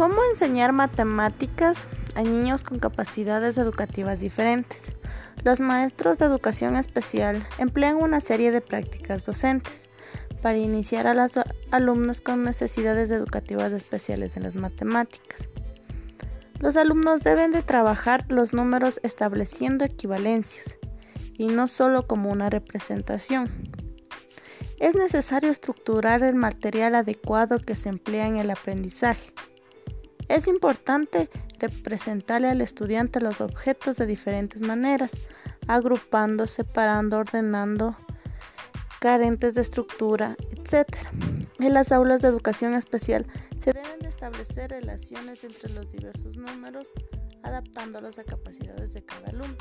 ¿Cómo enseñar matemáticas a niños con capacidades educativas diferentes? Los maestros de educación especial emplean una serie de prácticas docentes para iniciar a los alumnos con necesidades educativas especiales en las matemáticas. Los alumnos deben de trabajar los números estableciendo equivalencias y no solo como una representación. Es necesario estructurar el material adecuado que se emplea en el aprendizaje es importante representarle al estudiante los objetos de diferentes maneras, agrupando, separando, ordenando, carentes de estructura, etc. En las aulas de educación especial se deben de establecer relaciones entre los diversos números, adaptándolos a capacidades de cada alumno.